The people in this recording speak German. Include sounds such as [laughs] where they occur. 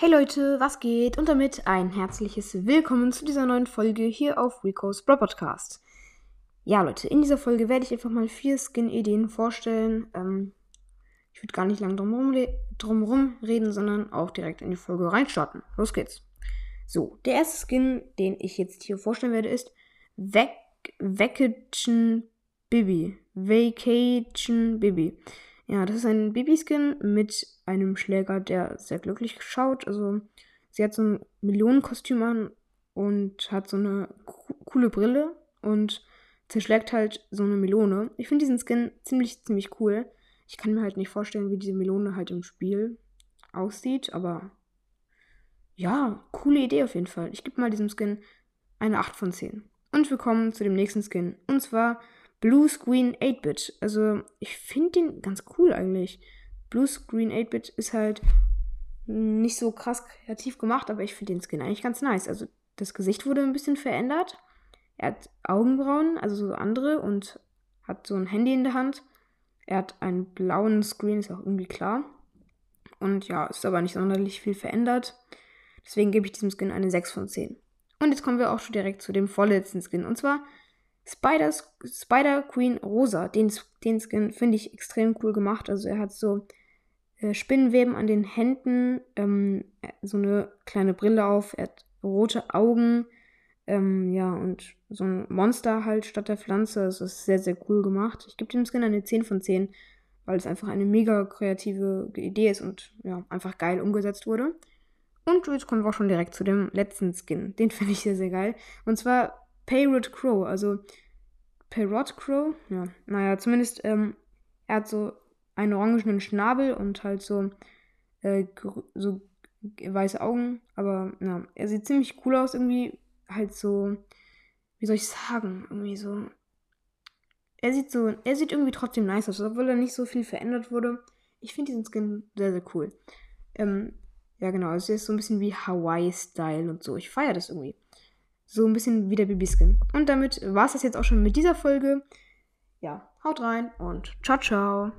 Hey Leute, was geht? Und damit ein herzliches Willkommen zu dieser neuen Folge hier auf Rico's Bro Podcast. Ja, Leute, in dieser Folge werde ich einfach mal vier Skin-Ideen vorstellen. Ähm, ich würde gar nicht lang drumherum, drumherum reden, sondern auch direkt in die Folge reinstarten. Los geht's. So, der erste Skin, den ich jetzt hier vorstellen werde, ist Vacation Bibi. Vacation Bibi. Ja, das ist ein Babyskin mit einem Schläger, der sehr glücklich schaut. Also sie hat so ein Millionenkostüm an und hat so eine coole Brille und zerschlägt halt so eine Melone. Ich finde diesen Skin ziemlich, ziemlich cool. Ich kann mir halt nicht vorstellen, wie diese Melone halt im Spiel aussieht, aber ja, coole Idee auf jeden Fall. Ich gebe mal diesem Skin eine 8 von 10. Und wir kommen zu dem nächsten Skin. Und zwar Blue Screen 8-Bit. Also, ich finde den ganz cool eigentlich. Blue Screen 8-Bit ist halt nicht so krass kreativ gemacht, aber ich finde den Skin eigentlich ganz nice. Also, das Gesicht wurde ein bisschen verändert. Er hat Augenbrauen, also so andere, und hat so ein Handy in der Hand. Er hat einen blauen Screen, ist auch irgendwie klar. Und ja, ist aber nicht sonderlich viel verändert. Deswegen gebe ich diesem Skin eine 6 von 10. Und jetzt kommen wir auch schon direkt zu dem vorletzten Skin. Und zwar Spider, Spider Queen Rosa, den, den Skin finde ich extrem cool gemacht. Also er hat so äh, Spinnenweben an den Händen, ähm, so eine kleine Brille auf, er hat rote Augen, ähm, ja, und so ein Monster halt statt der Pflanze. Das ist sehr, sehr cool gemacht. Ich gebe dem Skin eine 10 von 10, weil es einfach eine mega kreative Idee ist und ja, einfach geil umgesetzt wurde. Und jetzt kommen wir auch schon direkt zu dem letzten Skin. Den [laughs] finde ich sehr, sehr geil. Und zwar Parrot Crow, also Parrot Crow, ja, naja, zumindest, ähm, er hat so einen orangenen Schnabel und halt so, äh, so weiße Augen, aber, ja, er sieht ziemlich cool aus, irgendwie, halt so, wie soll ich sagen, irgendwie so, er sieht so, er sieht irgendwie trotzdem nice aus, obwohl er nicht so viel verändert wurde. Ich finde diesen Skin sehr, sehr cool. Ähm, ja, genau, er ist so ein bisschen wie Hawaii-Style und so. Ich feiere das irgendwie. So ein bisschen wie der Babyskin. Und damit war es das jetzt auch schon mit dieser Folge. Ja, haut rein und ciao, ciao.